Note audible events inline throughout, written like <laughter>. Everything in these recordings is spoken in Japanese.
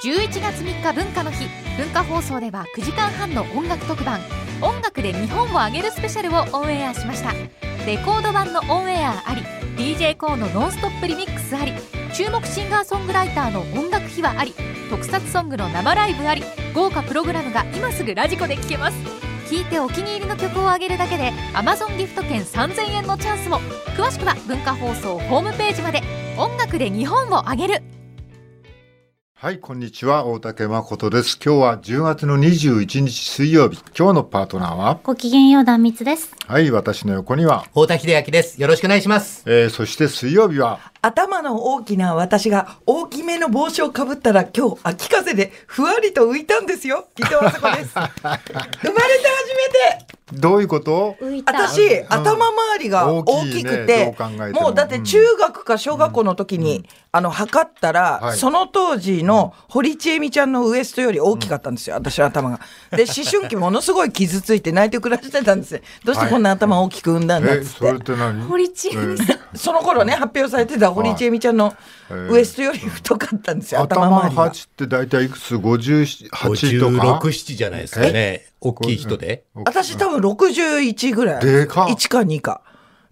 11月3日文化の日。文化放送では9時間半の音楽特番「音楽で日本をあげるスペシャル」をオンエアしました。レコード版のオンエアあり d j k o のノンストップリミックスあり注目シンガーソングライターの音楽秘話あり特撮ソングの生ライブあり豪華プログラムが今すぐラジコで聴けます。聴いてお気に入りの曲をあげるだけで Amazon ギフト券3000円のチャンスも。詳しくは文化放送ホームページまで。音楽で日本をあげる。はい、こんにちは。大竹誠です。今日は10月の21日水曜日。今日のパートナーは？ごきげんよう壇蜜です。はい、私の横には、太田秀明です。よろしくお願いします。えー、そして水曜日は、頭の大きな私が大きめの帽子をかぶったら今日秋風でふわりと浮いたんですよ。伊藤あさこです。<laughs> 生まれて初めてどういうこと？私、頭周りが大きくてねももうだって中学か小学校の時に、あの測ったら、はいその当時の堀ちえみちゃんのウエストより大きかったんですよ、私の頭が。で思春期ものすごい傷ついて泣いて暮らしてたんですよどうしてこんな頭大きく産んだんだっえ、つって。それって何？堀ちえみさんえーその頃ね発表されてた堀ちえみちゃんのウエストより太かったんですよ、頭頭周りが。8って大体いくつ ?58 とか？56、7じゃないですかね。大きい人で。私多分61ぐらい。でかっ1か2か。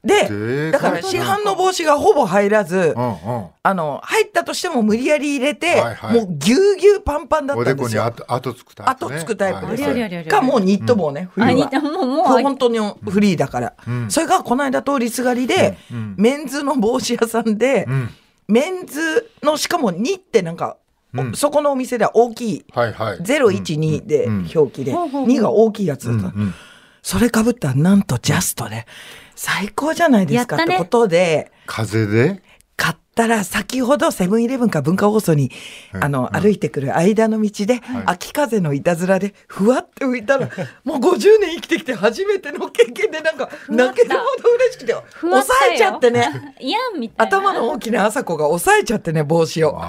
でだから市販の帽子がほぼ入らず、うんうん。あの、入ったとしても無理やり入れて、はいはい。もうぎゅうぎゅうパンパンだっおたんですよ。でこに後後つくタイプ、後ね。つくタイプ。です。か、もうニット帽ね、冬は。あ似たもうもう。本当にフリーだから。それがこの間通りすがりで、メンズの帽子屋さんで、ん。メンズのしかも2ってなんか、おそこのお店では大きい。はいはい。012で表記で、2が大きいやつだった。それかぶったらなんとジャストで、最高じゃないですかやってことで、風で？たら先ほどセブンイレブンか文化放送に、あの、歩いてくる間の道で、秋風のいたずらでふわって浮いたら、<laughs> もう50年生きてきて初めての経験でなんか泣けるほど嬉しくて、抑えちゃってね。<laughs> いやんみたいな。頭の大きな朝子が抑えちゃってね、帽子を。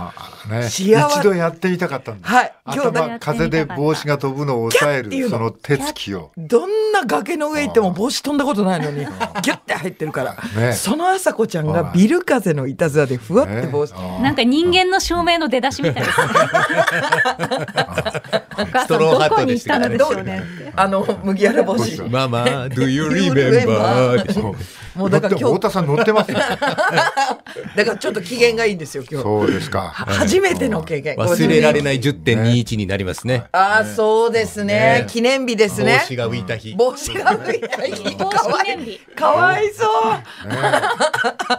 ね、幸せ。一度やってみたかったんだ。はい。今日頭風で帽子が飛ぶのを抑える、その手つきを。どんな崖の上行っても帽子飛んだことないのに、<laughs> ギュッて入ってるから。ね。その朝子ちゃんがビル風のいたずらでふわって帽子。ねあなんか人間の証明の出だしみたいですね。<laughs> お母さんどこに行ったのでしょうね。あの、麦わら帽子。<laughs> ママ、<laughs> do you remember? もうだから今日、太田さん乗ってますよ。だからちょっと機嫌がいいんですよ、今日。そうですか。は初めての経験。忘れられい。ない10.21になりますね。ああ、そうですねね。記念日ですね。帽子が浮いた日。帽子が浮いた日。帽かわい子記念日い。かわいそ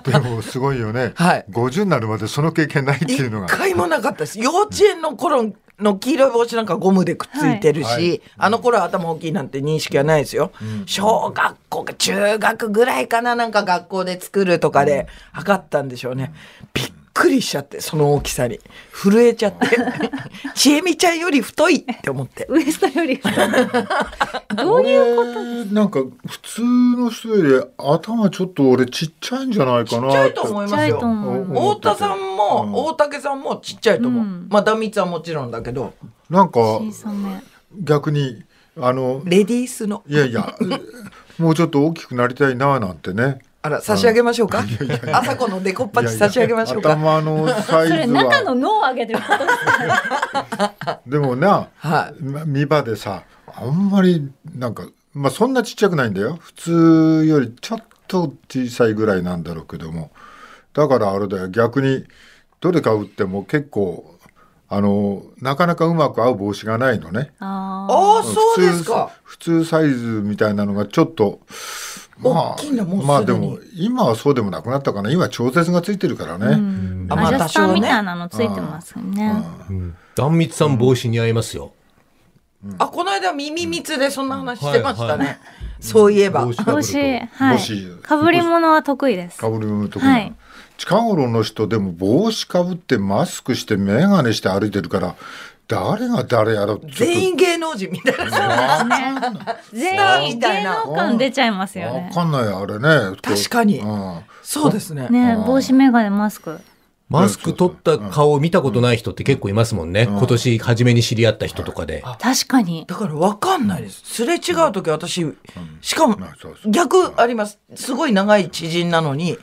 う。でもすごいよね。はい50になるまでその経験ないっていうのが。一回もなかったです。幼稚園の頃の黄色い帽子なんかゴムでくっついてるし、はいはいあの頃は頭大きいなんて認識はないですよ。小学校か中学ぐらいかななんか学校で作るとかで測ったんでしょうね。びっくりしちゃって、その大きさに。震えちゃって。<laughs> ちえみちゃんより太いって思って。ウエストより太い。どういうこと俺なんか普通の人より頭ちょっと俺ちっちゃいんじゃないかなちっちゃいと思いますよ。太田さんも、大竹さんもちっちゃいと思う。まあ、断蜜はもちろんだけど、なんか。逆にあのレディースの。いやいや <laughs> もうちょっと大きくなりたいななんてね。あら、差し上げましょうか？<laughs> 朝子のデコッパチ差し上げましょうか？頭のサイそれズ中のは脳を上げてることですか？でもな、はま見場でさあんまりなんかまあそんなちっちゃくないんだよ。普通よりちょっと小さいぐらいなんだろうけども。だからあれだよ。逆にどれか売っても結構あのなかなかうまく合う帽子がないのね。あああ、そうですか。普通サイズみたいなのがちょっと大きいんだもうすでに。まあでも今はそうでもなくなったかな。今調節がついてるからね、あ。あまあアジャスターみたいなのついてますよね。断蜜さん帽子似合いますよ。あ、この間耳密でそんな話してましたね。そういえば。帽。子はい。かぶり物は得意です。かぶり物とか、はい。近頃の人でも帽子かぶってマスクして眼鏡して歩いてるから誰が誰やろ？全員芸能人みたいな。全員芸能感出ちゃいますよね。わかんないあれね確かにうんそうですね。ね帽子、メガネ、マスク。マスク取った顔を見たことない人って結構いますもんね。今年初めに知り合った人とかで。確かに。だから分かんないです。すれ違う時私、しかも逆あります。すごい長い知人なのに、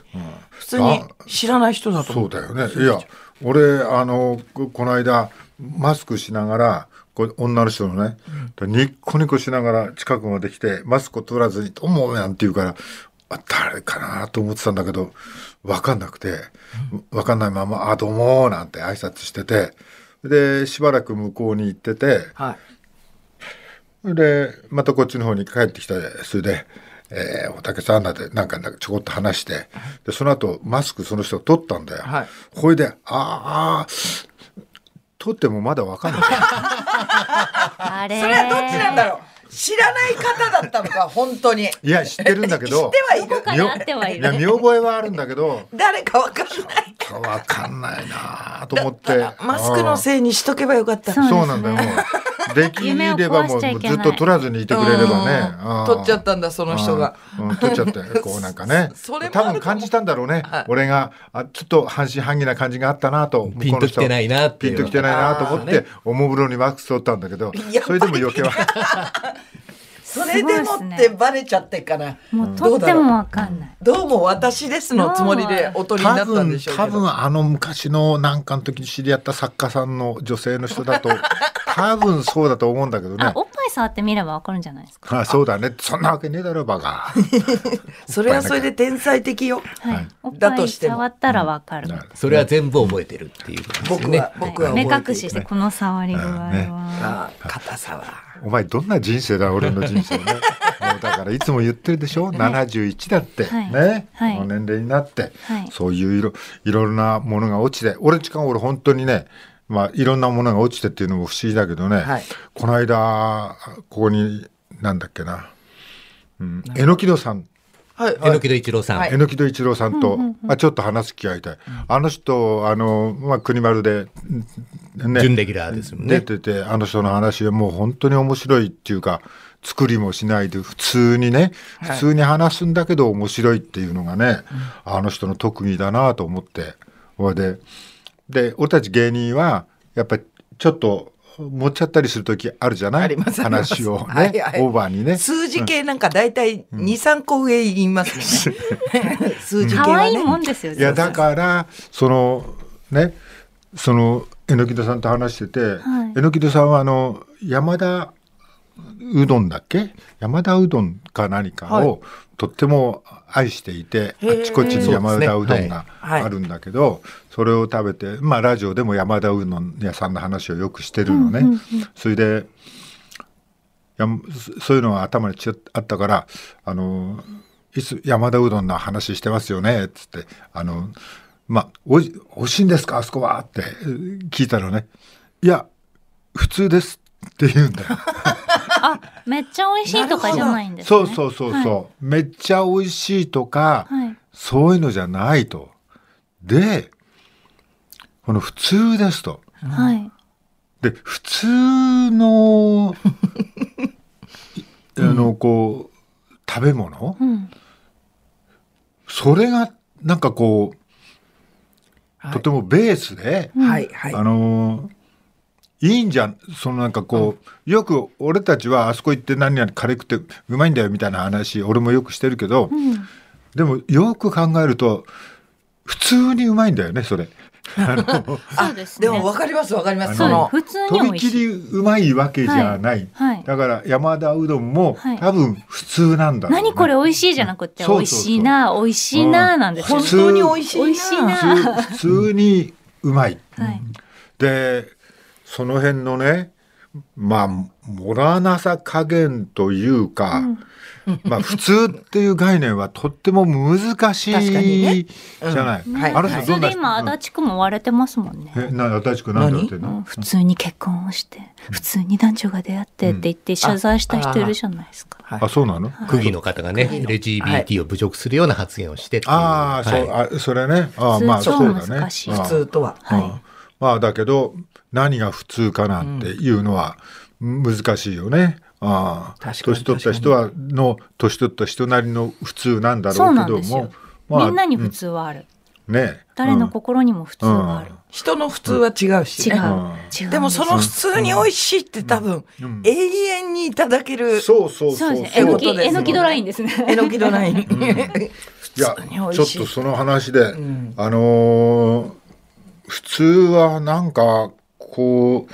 普通に知らない人だと思そうだよね。いや、俺、あの、ここの間、マスクしながら、こう女の人のね、ニッコニコしながら近くまで来て、マスクを取らずに、どうもなんて言うから、あ誰かなと思ってたんだけど、わかんなくて、わかんないまま、あ、どうもなんて挨拶してて、で、しばらく向こうに行ってて、はい。で、またこっちの方に帰ってきたそれで、えー、おたけさんなんてなんかちょこっと話して、で、その後、マスクその人が取ったんだよ。はいほいで、ああ、取ってもまだわかんない。あれそれはどっちなんだろう？知らない方だったのか、本当に。いや、知ってるんだけど、知ってはいる。ってはいいや、る。見覚えはあるんだけど、誰か分かんない。わかんないなと思って。マスクのせいにしとけばよかった。そうなんだよ。できればもうずっと取らずにいてくれればね。うん取っちゃったんだ、その人が。取っちゃって、こうなんかね。<laughs> 多分感じたんだろうね。はい俺が、あ、ちょっと半信半疑な感じがあったなと。<laughs> ピンときてないなっていうピンときてないなと思って、おもむろにマスク取ったんだけどそれでも余計は。<laughs> それでもってバレちゃってっかな。もうとってもわかんない。どうも私ですのつもりでおとりにな多ったんで分しょうけど。多分あの昔のなんかの時に知り合った作家さんの女性の人だと多分そうだと思うんだけどね。あ、おっぱい触ってみればわかるんじゃないですか？あそうだね。そんなわけねえだろバカ。<laughs> それはそれで天才的よ。はい。おっぱい。だとしても。触ったらわかる。それは全部覚えてるっていう僕は。僕は目覚えている隠ししてこの触り具合ね。は。あ硬さは。お前どんな人生だ俺の人生ね。<laughs> もうだからいつも言ってるでしょ、71だって、はい。ね、はい。この年齢になって、はい。そういういろいろんなものが落ちて。俺しかも俺本当にねまあいろんなものが落ちてっていうのも不思議だけどね、はい。この間ここになんだっけな、うん、えのきどさん。はい。榎木戸一郎さん。はい。榎戸一郎さんと、まあ、ちょっと話す機会で、あの人あの、まあ、国丸で、ね準レギュラーですもんね。出ててあの人の話はもう本当に面白いっていうか作りもしないで普通にねはい。普通に話すんだけど面白いっていうのがね、あの人の特技だなと思って。ほいでで俺たち芸人はやっぱりちょっと持っちゃったりする時あるじゃない？ありますあります話をね、<laughs> はいはいオーバーにね。数字系なんか大体2、3個上言いますね。<laughs> 数字系は可愛いもんね。ですよ。いやだからそのねその榎戸さんと話してて、はい榎戸さんはあの山田うどんだっけ？山田うどんか何かを、はいとっても愛していてあちこちに山田うどんがはい。あるんだけど、それを食べてまあラジオでも山田うどん屋さんの話をよくしてるのね。それでやそそういうのが頭にあったからあのいつ山田うどんの話してますよね？っつってあのまあおい美味しいんですか？あそこは？って聞いたらね。いや普通ですって言うんだよ。<laughs> あ、めっちゃ美味しいとかじゃないんですね。そうそうそうそう、めっちゃ美味しいとか、はい。そういうのじゃないと。でこの普通ですと。はい。で普通の <laughs> あのこう食べ物？うん。それがなんかこう、はいとてもベースで、はいはい。あのいいんじゃんそのなんかこう、よく俺たちはあそこ行って何々カレー食ってうまいんだよみたいな話俺もよくしてるけど、うん。でもよく考えると普通にうまいんだよねそれ。<laughs> ですね。でも分かります分かります。その普通にと。びきりうまいわけじゃない、はい。だから山田うどんもはい多分普通なんだ何これ美味しいじゃなくて美味しいな美味しいななんですよ本ね。当に美味しいな。美味しいな普通にうまい。でその辺のねまあもらなさ加減というか、まあ普通っていう概念はとっても難しいじゃない。うん。はい。あの人どんな普通で今足立区も割れてますもんね。えな足立区なんだってんの？うん。普通に結婚をして普通に男女が出会ってって言って謝罪した人いるじゃないですか。はいあそうなの？区議の方がね、LGBT を侮辱するような発言をしてっていう。ああ、そうはい。あそれね。あまあ超そうだね。難しい。あ普通とは。はい。うんまあだけど何が普通かなんていうのは難しいよね。ああ確かに年取った人はの年取った人なりの普通なんだろそううけども。まあみんなに普通はある。ね誰の心にも普通がある。人の普通は違うし違うね。。違う。でもその普通に美味しいって多分、うん永遠にいただけるそうそうそそううですね。えのき、ドラインですね。えのきドライン。いやちょっとその話で、んあのー普通はなんかこう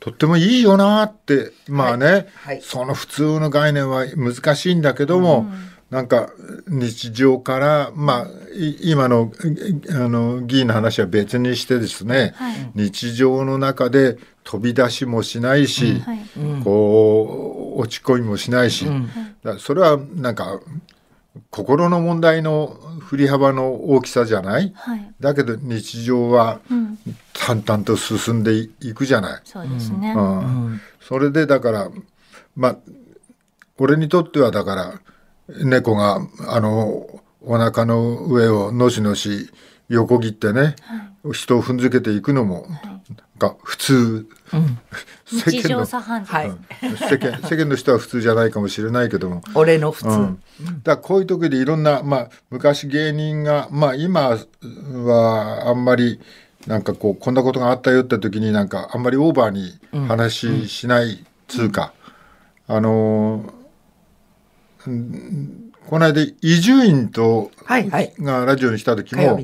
とってもいいよなってまあね、はいその普通の概念は難しいんだけども、なんか日常からまあい今のいあの議員の話は別にしてですね、はい。日常の中で飛び出しもしないし、はい。こう落ち込みもしないし、だからそれはなんか心の問題の振り幅の大きさじゃない？はい。だけど日常はうん。淡々と進んでいくじゃない？そうですね。うんそれでだからまあ俺にとってはだから猫があのお腹の上をのしのし横切ってね、人を踏んづけていくのも、が普通、<laughs> 世日間の。世間 <laughs> 世間の人は普通じゃないかもしれないけども、俺の普通。うん、だからこういう時でいろんな、まあ、昔芸人が、まあ、今はあんまりなんかこうこんなことがあったよって時になんかあんまりオーバーに話しないつうか、あのーうんこの間伊集院とはいはい。がラジオにした時も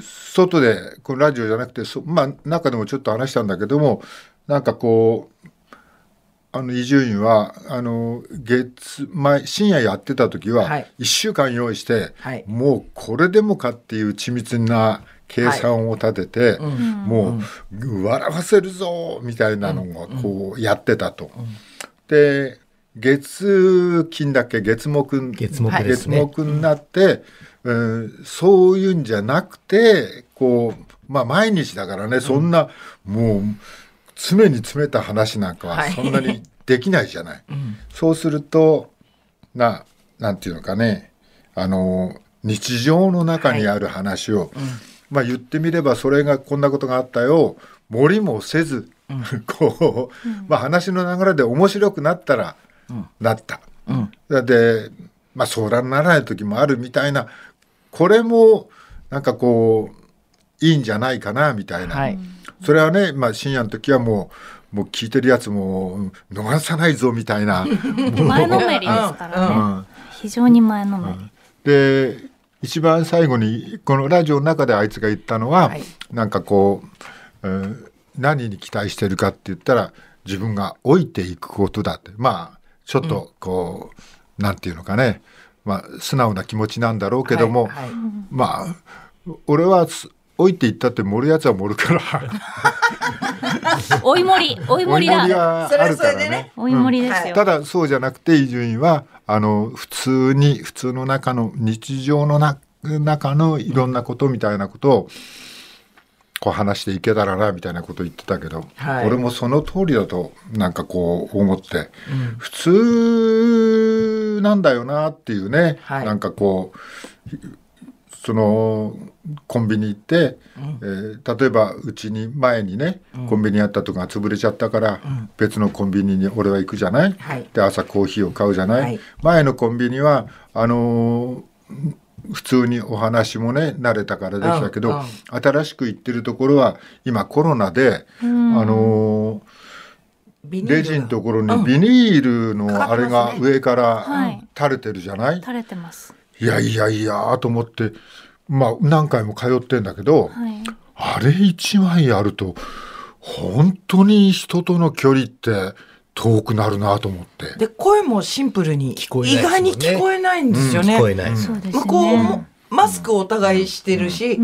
外でこのラジオじゃなくてそまあ中でもちょっと話したんだけどもなんかこうあの伊集院はあの月前深夜やってた時ははい。1週間用意して、はい。もうこれでもかっていう緻密な計算を立てて、もう笑わせるぞみたいなのをこうやってたと。で月金だっけ？月木月木ね。月木になって、うんそういうんじゃなくてこうまあ毎日だからね、そんなもう常に詰めた話なんかははい。そんなにできないじゃない。そうするとななんていうのかねあの日常の中にある話を、まあ言ってみればそれがこんなことがあったよ。盛りもせず、<laughs> こう、まあ話の流れで面白くなったら、なった。でまあ相談にならない時もあるみたいなこれもなんかこういいんじゃないかなみたいな、はい。それはね、まあ、深夜の時はもうもう聞いてるやつも逃さないぞみたいな。<laughs> 前のめりですからうんね。非常に前のめり。で一番最後にこのラジオの中であいつが言ったのは、はいなんかこう、うん何に期待してるかって言ったら自分が老いていくことだってまあちょっとこう、なんていうのかね、まあ、素直な気持ちなんだろうけども、はいはいまあ俺はす老いていったって盛るやつは盛るから <laughs> 追い盛り、追い盛りだ。はあるからねそれはそれでね。追い盛りですよ。ただそうじゃなくて伊集院はあの普通に普通の中の日常のな中のいろんなことみたいなことをこう話していけたらなみたいなことを言ってたけど、はい。俺もその通りだとなんかこう思って、普通なんだよなっていうね、はい。なんかこうそのコンビニ行って、えー例えばうちに前にね、コンビニあったとこが潰れちゃったから、別のコンビニに俺は行くじゃない、はい。で朝コーヒーを買うじゃない。前のコンビニはあのー普通にお話もね慣れたからできたけど、新しく行ってるところは今コロナで、あのレジのところにビニールのあれが上かはい。ら垂れてるじゃない、垂れてます。いやいやいやと思ってまあ何回も通ってんだけど、はい。あれ一枚あると本当に人との距離って遠くなるなと思って。で声もシンプルに聞こえない意外に聞こえないんですよね。聞こえない。そうですね。向こうもマスクをお互いしてるし、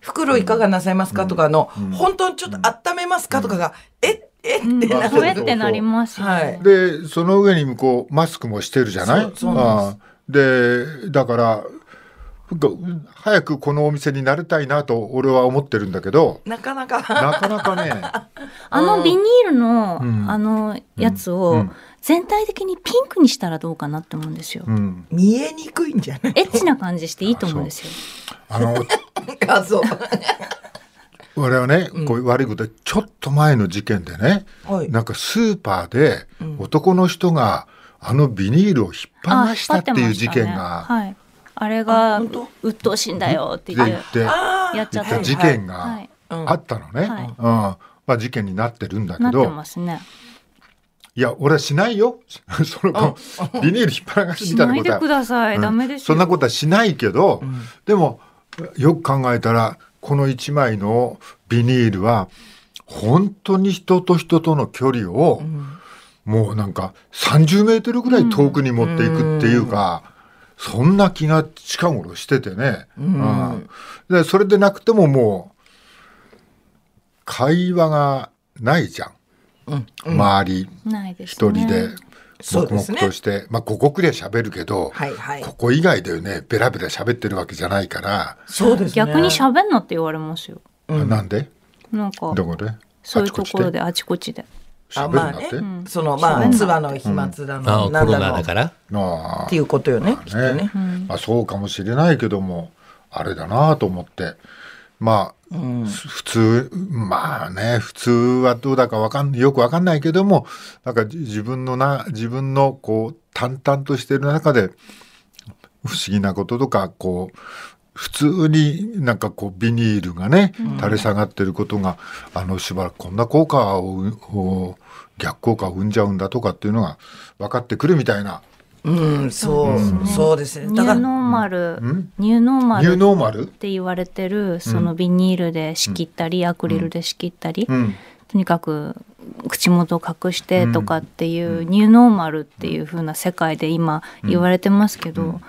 袋いかがなさいますかとかの、本当にちょっと温めますかとかが、ええってなる。ってなりますよね。はいでその上に向こうマスクもしてるじゃないそうそうでだからが早くこのお店になりたいなと俺は思ってるんだけどなかなか。なかなかね。<laughs> あのビニールの、うん。あのやつうをん。全体的にピンクにしたらどうかなって思うんですよ。うん。見えにくいんじゃない？エッチな感じしていいと思うんですよ。あの <laughs> あ、そう。俺はねこういう悪いことでちょっと前の事件でねはい。なんかスーパーで男の人があのビニールを引っ張あらしたっていう事件がはい。あれが鬱陶しいんだよって言ってやっちゃった。事件がはい。あったのね、はい。うん。まあ、事件になってるんだけなってどますね。いや俺はしないよ。<laughs> そのビニール引っ張らしみたいなことは。しないでください、うん。ダメですよ。そんなことはしないけど、でもよく考えたらこの1枚のビニールは本当に人と人との距離を、もうなんか30メートルぐらい遠くに持っていくっていうか、そんな気が近頃しててね、うん。でそれでなくてももう会話がないじゃん、周りないですね。一人で黙そうですね。々として、まあここくらい喋るけど、はいはい。ここ以外でね。ベラベラ喋ってるわけじゃないから、そうですね。逆に喋んなって言われますよ。なんで？なんかどこで？そういうところでで。あちこちであ喋るなって、まあね、そのまあ唾の飛沫だあの、あコロなんだのナだから？ああっていうことよねきっとね。ね、まあ、そうかもしれないけどもあれだなと思って。まあ、普通まあね普通はどうだかわかんよくわかんないけどもなんかじ自分のな自分のこう淡々としてる中で不思議なこととかこう普通になんかこうビニールがね垂れ下がってることが、あのしばらくこんな効果をを逆効果を生んじゃうんだとかっていうのが分かってくるみたいな。うんそうそうですね。だからニューノーマル、ん？ニューノーマニュールっノーマル？て言われてるそのビニールで仕切ったり、アクリルで仕切ったり、うん。とにかく口元を隠してとかっていう、ニューノーマルっていう風な世界で今言われてますけど、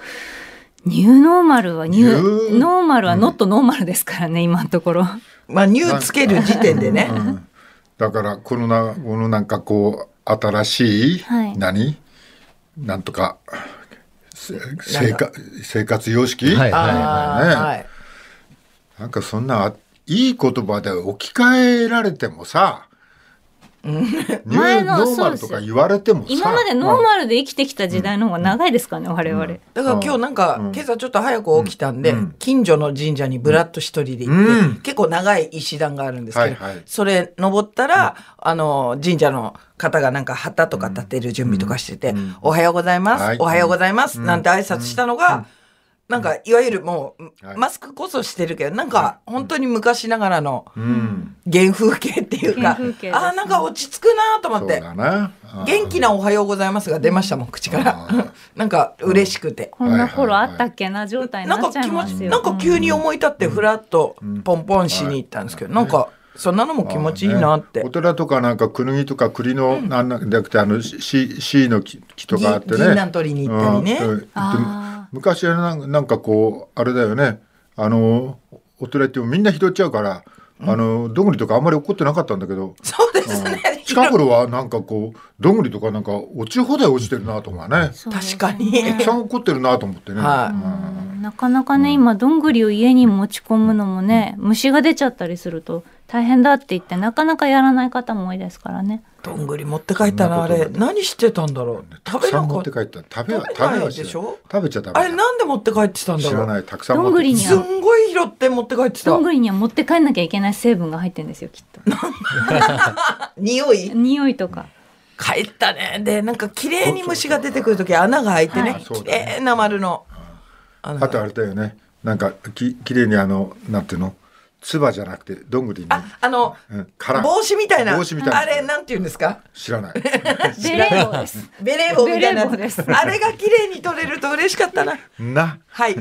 ニューノーマルはニューー？ノーマルは not normal ですからね今のところ。まあニューつける時点でね。うん。だからこのなこのなんかこう新しい、はい。何？なんとかせ生活生活様式、はいはいはいなんかそんないい言葉で置き換えられてもさ、前のーノーマルとか言われてもさ。今までノーマルで生きてきた時代の方が長いですかね、我々。だから今日なんか、今朝ちょっと早く起きたんで、うん。近所の神社にぶらっと一人で行って、うん。結構長い石段があるんですけど、はいはい。それ登ったら、あの、神社の方がなんか旗とか立てる準備とかしてて、おはようございます、はい。おはようございます、なんて挨拶したのが、なんか、いわゆるもう、はい。マスクこそしてるけど、なんか、本当に昔ながらのうん、原風景っていうか、原風景ですね。ああ、なんか落ち着くなと思そうって。だな元気なおはようございますが出ましたもん、口から。<laughs> なんか嬉しくて。こんな頃あったっけな状態になっちゃいか気持ち、ますよ。なんか急に思い立ってフラッとポンポンしに行ったんですけど、なんか、そんなのも気持ちいいなって。お。寺とかなんかクヌギとか栗の、なん。なんじゃなくてあのシシの木木とかあってね。ぎ銀杏取りに行ったりね。うん。うん。あ昔はなんかなんかこうあれだよね。あのお寺行ってもみんな拾っちゃうから、あのどんぐりとかあんまり怒ってなかったんだけど、そうですね。近頃はなんかこうどんぐりとかなんか落ち放題落ちてるなとかね。確かに。たくさん怒ってるなと思ってね、はうん。なかなかね、今どんぐりを家に持ち込むのもね、虫が出ちゃったりすると大変だって言ってなかなかやらない方も多いですからね。どんぐり持って帰ったな、あれ。何してたんだろう。たくさ食べなんか持って帰った食べは食べないでしょ？食べちゃダメあれなんで持って帰ってたんだ知らろう。ないたくさん持ってどんぐりにすんごい拾って持って帰ってたどん。ぐりには持って帰んなきゃいけない成分が入ってるんですよきっと。匂い？<laughs> 匂いとか。帰ったね。で、なんか綺麗に虫が出てくるとき穴が開いてねはい。綺麗な丸の。あとあれだよねなんかききれいにあのなんていうの？唾じゃなくてどんぐりにあ、あの、うん殻。帽子みたいな。帽子みたいな。あれ、なんて言うんですか？知らない。ベレー帽です。ベレー帽みたいな。ベレー帽です。あれが綺麗に取れると嬉しかったな。なはい。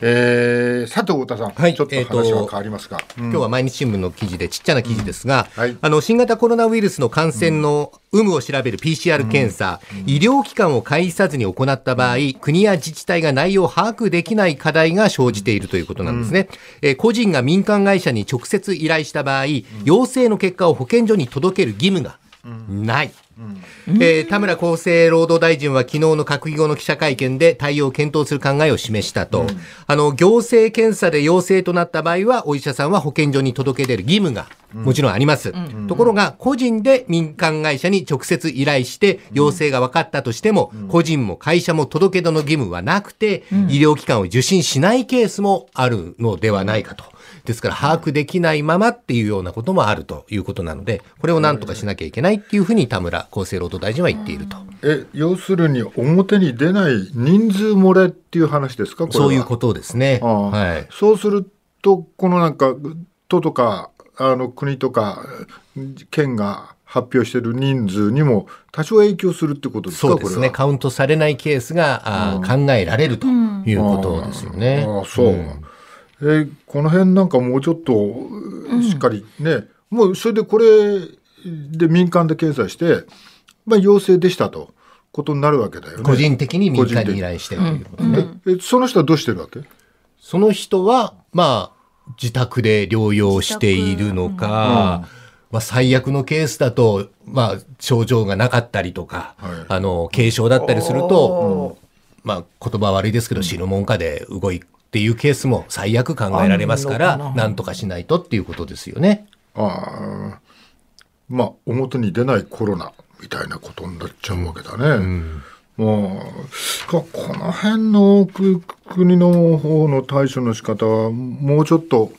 えー、佐藤太田さん、はい。ちょっと話は変わりますが、うん。今日は毎日新聞の記事でちっちゃな記事ですが、うんはい。あの新型コロナウイルスの感染の有無を調べる PCR 検査、医療機関を介さずに行った場合、国や自治体が内容を把握できない課題が生じているということなんですね。えー個人が民間会社に直接依頼した場合、陽性の結果を保健所に届ける義務がない。えー田村厚生労働大臣は昨日の閣議後の記者会見で対応を検討する考えを示したと、あの行政検査で陽性となった場合はお医者さんは保健所に届け出る義務がもちろんあります、ところが個人で民間会社に直接依頼して陽性が分かったとしても、個人も会社も届け出の義務はなくて、医療機関を受診しないケースもあるのではないかと。ですから把握できないままっていうようなこともあるということなので、これをなんとかしなきゃいけないっていうふうに田村は厚生労働大臣は言っていると。え要するに表に出ない人数漏れっていう話ですか？そういうことですね。ああ。はい。そうするとこのなんか都とかあの国とか県が発表している人数にも多少影響するってことですか？そうですね。カウントされないケースが、あー考えられるということですよね。ああそう、ん。えーこの辺なんかもうちょっとしっかりね、もうそれでこれで民間で検査して、まあ、陽性でしたとことになるわけだよね。個人的に民間に依頼してということね。えその人はどうしてるわけ？その人は、まあ、自宅で療養しているのか、まあ、最悪のケースだと、まあ、症状がなかったりとか、はい。あの、軽症だったりすると、まあ、言葉悪いですけど、死ぬもんかで動いっていうケースも最悪考えられますから、な。んとかしないとっていうことですよね。ああまあ表に出ないコロナみたいなことになっちゃうわけだね。もうここの辺のく国の方の対処の仕方はもうちょっと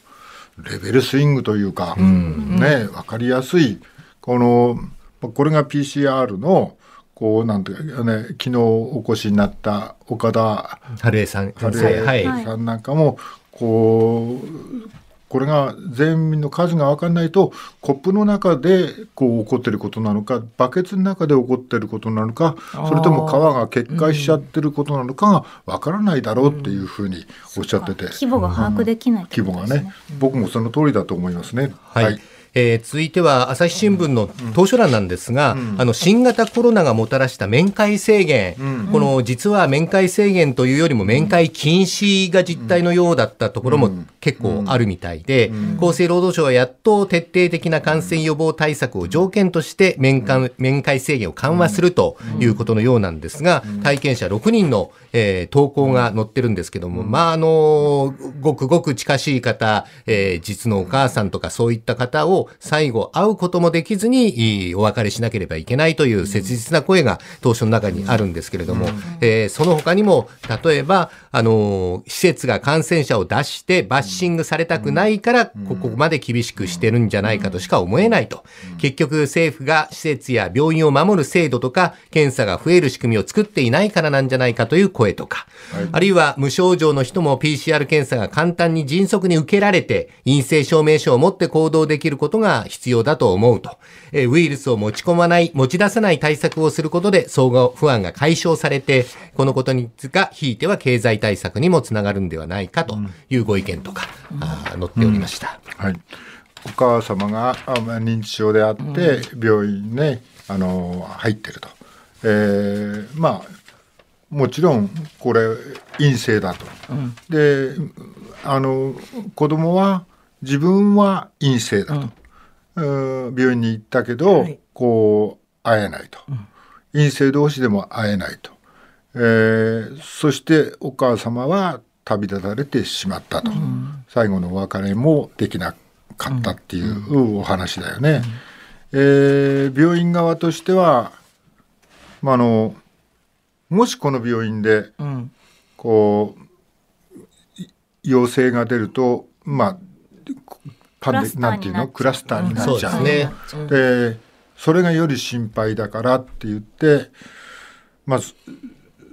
レベルスイングというか、ね分かりやすいこのこれが PCR のこうなんていうかね昨日お越しになった岡田春江さん先春。江さんなんかもこうこれが全員の数が分かんないとコップの中でこう起こってることなのかバケツの中で起こってることなのかそれとも皮が決壊しちゃってることなのかが分からないだろうっていうふうにおっしゃってて、規模が把握できないって規模がね。ね僕もその通りだと思いますね。はい。えー続いては朝日新聞の当初欄なんですが、あの新型コロナがもたらした面会制限、この実は面会制限というよりも面会禁止が実態のようだったところも結構あるみたいで、厚生労働省はやっと徹底的な感染予防対策を条件として面会面会制限を緩和するということのようなんですが、体験者6人の、えー投稿が載ってるんですけども、まあ、あのごくごく近しい方、えー実のお母さんとかそういった方を最後会うこともできずにお別れしなければいけないという切実な声が当初の中にあるんですけれども、えーその他にも例えば、あの施設が感染者を出してバッシングされたくないからここまで厳しくしてるんじゃないかとしか思えないと。結局政府が施設や病院を守る制度とか検査が増える仕組みを作っていないからなんじゃないかという声とか、あるいは無症状の人も PCR 検査が簡単に迅速に受けられて陰性証明書を持って行動できることことが必要だと思うと。えーウイルスを持ち込まない、持ち出さない対策をすることで相互不安が解消されて、このことにがひいては経済対策にもつながるんではないかというご意見とか、あ載っておりました。はい、お母様があまあ認知症であって、病院ねあの入ってると、えーまあもちろんこれ陰性だと、うんであの子供は自分は陰性だと、うん病院に行ったけど、はい。こう会えないと、陰性同士でも会えないと、えーそしてお母様は旅立たれてしまったと、最後のお別れもできなかったっていうお話だよね。えー病院側としては、まあ、あのもしこの病院でうん。こうい陽性が出るとまあパンデなんていうのクラスターになっちゃう。ね。でそれがより心配だからって言ってまあそ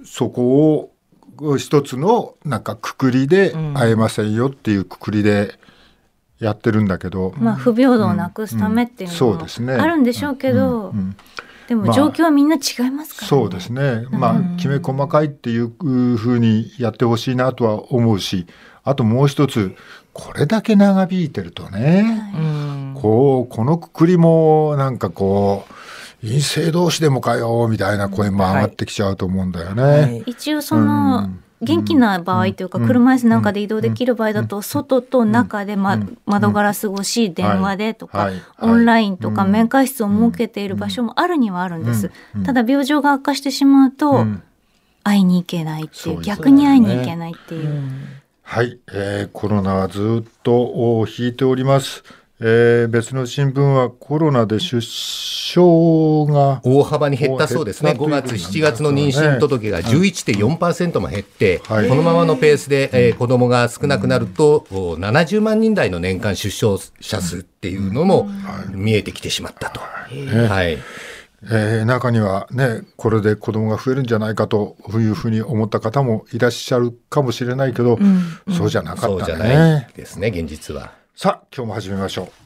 そこを一つのなんかくくりで会えませんよっていうくくりでやってるんだけど、まあ不平等をなくすためっていううん。のもそうですね。あるんでしょうけど、うん。でもまあ状況はみんな違いますからね。そうですね、まあきめ細かいっていうふうにやってほしいなとは思うしあともう一つこれだけ長引いてるとね、うんこうこのくくりもなんかこう陰性同士でもかよみたいな声も上がってきちゃうと思うんだよね。はい。一応その、元気な場合というか、車椅子なんかで移動できる場合だと、外と中で、ま窓ガラス越し電話でとか、はい。はい。オンラインとか面会室を設けている場所もあるにはあるんです。ただ病状が悪化してしまうと、ん。会いに行けないっていう逆に会いに行けないっていう。はい、えーコロナはずっとお引いております。えー別の新聞はコロナで出生が大幅に減ったそうですね。5減ったという月、7月の妊娠届が11.4%も減って、はいこのままのペースで、えー子供が少なくなると、お70万人台の年間出生者数っていうのも見えてきてしまったと。はい。ええー中にはねこれで子供が増えるんじゃないかというふうに思った方もいらっしゃるかもしれないけど、そうじゃなかったそうじゃないね。ですね、現実は。さあ今日も始めましょう。